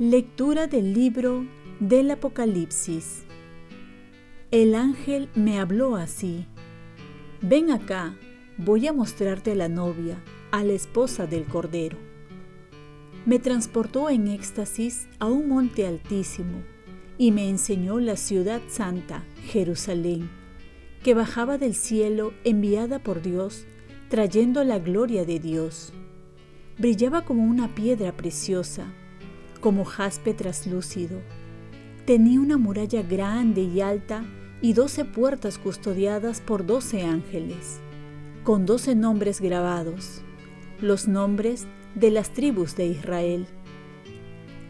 Lectura del libro del Apocalipsis. El ángel me habló así. Ven acá, voy a mostrarte a la novia, a la esposa del Cordero. Me transportó en éxtasis a un monte altísimo y me enseñó la ciudad santa, Jerusalén, que bajaba del cielo enviada por Dios, trayendo la gloria de Dios. Brillaba como una piedra preciosa como jaspe traslúcido. Tenía una muralla grande y alta y doce puertas custodiadas por doce ángeles, con doce nombres grabados, los nombres de las tribus de Israel.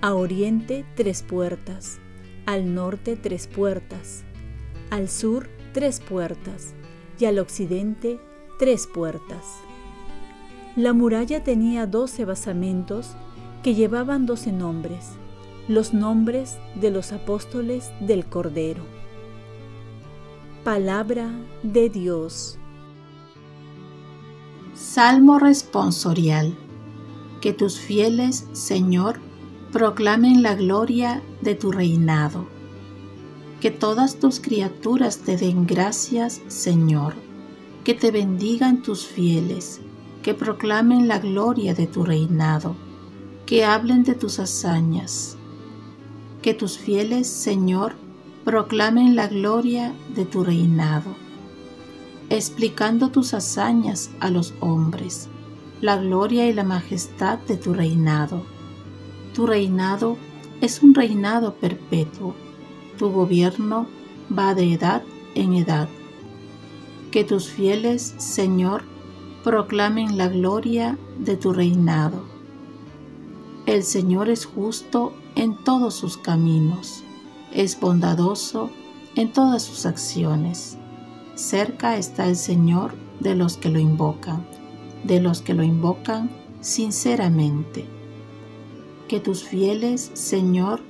A oriente tres puertas, al norte tres puertas, al sur tres puertas y al occidente tres puertas. La muralla tenía doce basamentos que llevaban doce nombres, los nombres de los apóstoles del Cordero. Palabra de Dios. Salmo responsorial. Que tus fieles, Señor, proclamen la gloria de tu reinado. Que todas tus criaturas te den gracias, Señor. Que te bendigan tus fieles, que proclamen la gloria de tu reinado que hablen de tus hazañas. Que tus fieles, Señor, proclamen la gloria de tu reinado, explicando tus hazañas a los hombres, la gloria y la majestad de tu reinado. Tu reinado es un reinado perpetuo, tu gobierno va de edad en edad. Que tus fieles, Señor, proclamen la gloria de tu reinado el Señor es justo en todos sus caminos, es bondadoso en todas sus acciones. Cerca está el Señor de los que lo invocan, de los que lo invocan sinceramente. Que tus fieles, Señor,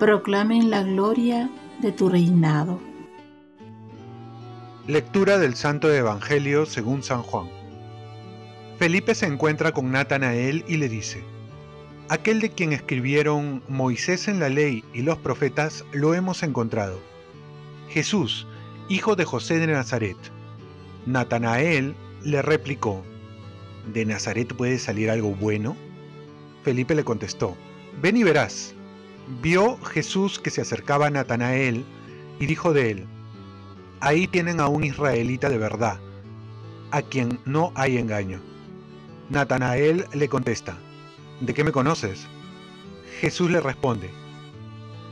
proclamen la gloria de tu reinado. Lectura del Santo Evangelio según San Juan. Felipe se encuentra con Natanael y le dice, Aquel de quien escribieron Moisés en la ley y los profetas lo hemos encontrado. Jesús, hijo de José de Nazaret. Natanael le replicó, ¿De Nazaret puede salir algo bueno? Felipe le contestó, ven y verás. Vio Jesús que se acercaba a Natanael y dijo de él, ahí tienen a un israelita de verdad, a quien no hay engaño. Natanael le contesta, ¿de qué me conoces? Jesús le responde,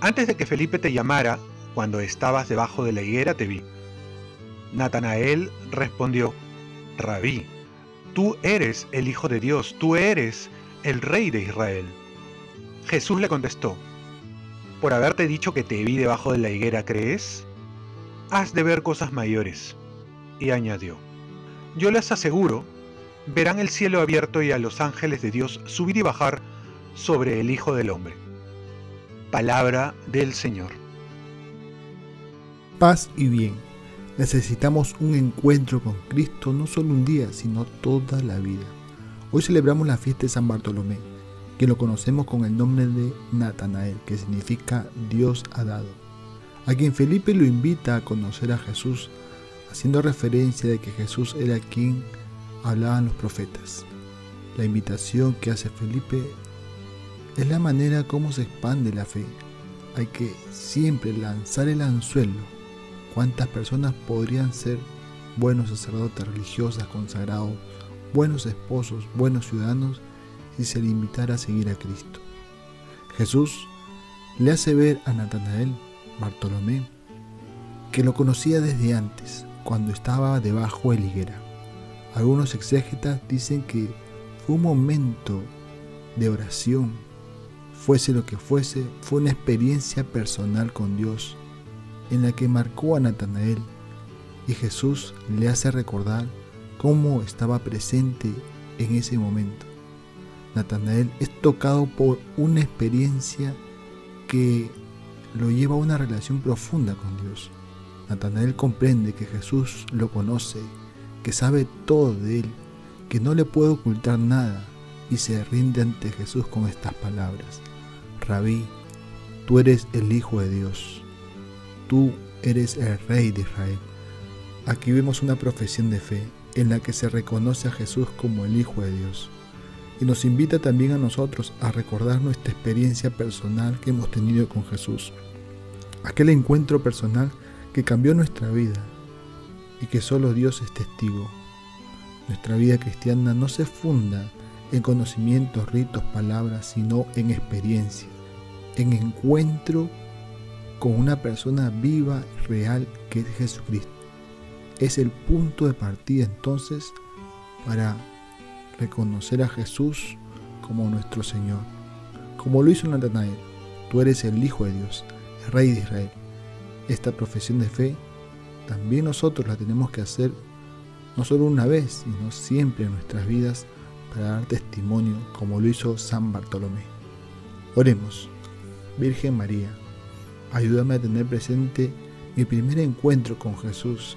antes de que Felipe te llamara, cuando estabas debajo de la higuera te vi. Natanael respondió, Rabí, tú eres el Hijo de Dios, tú eres el Rey de Israel. Jesús le contestó, por haberte dicho que te vi debajo de la higuera, ¿crees? Has de ver cosas mayores. Y añadió, yo les aseguro verán el cielo abierto y a los ángeles de Dios subir y bajar sobre el Hijo del Hombre. Palabra del Señor. Paz y bien. Necesitamos un encuentro con Cristo no solo un día, sino toda la vida. Hoy celebramos la fiesta de San Bartolomé, que lo conocemos con el nombre de Natanael, que significa Dios ha dado, a quien Felipe lo invita a conocer a Jesús, haciendo referencia de que Jesús era quien hablaban los profetas. La invitación que hace Felipe es la manera como se expande la fe. Hay que siempre lanzar el anzuelo. ¿Cuántas personas podrían ser buenos sacerdotes religiosas consagrados, buenos esposos, buenos ciudadanos si se le invitara a seguir a Cristo? Jesús le hace ver a Natanael, Bartolomé, que lo conocía desde antes, cuando estaba debajo de higuera. Algunos exégetas dicen que fue un momento de oración, fuese lo que fuese, fue una experiencia personal con Dios en la que marcó a Natanael y Jesús le hace recordar cómo estaba presente en ese momento. Natanael es tocado por una experiencia que lo lleva a una relación profunda con Dios. Natanael comprende que Jesús lo conoce, que sabe todo de él, que no le puede ocultar nada y se rinde ante Jesús con estas palabras. Rabí, tú eres el Hijo de Dios, tú eres el Rey de Israel. Aquí vemos una profesión de fe en la que se reconoce a Jesús como el Hijo de Dios y nos invita también a nosotros a recordar nuestra experiencia personal que hemos tenido con Jesús. Aquel encuentro personal que cambió nuestra vida y que solo Dios es testigo. Nuestra vida cristiana no se funda en conocimientos, ritos, palabras, sino en experiencia, en encuentro con una persona viva, real, que es Jesucristo. Es el punto de partida entonces para reconocer a Jesús como nuestro Señor, como lo hizo Natanael. Tú eres el Hijo de Dios, el Rey de Israel. Esta profesión de fe también nosotros la tenemos que hacer no solo una vez, sino siempre en nuestras vidas para dar testimonio como lo hizo San Bartolomé. Oremos, Virgen María, ayúdame a tener presente mi primer encuentro con Jesús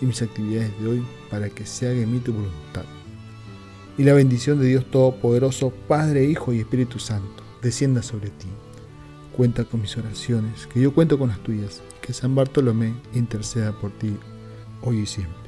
y mis actividades de hoy para que se haga en mí tu voluntad y la bendición de Dios Todopoderoso, Padre, Hijo y Espíritu Santo, descienda sobre ti. Cuenta con mis oraciones, que yo cuento con las tuyas, que San Bartolomé interceda por ti hoy y siempre.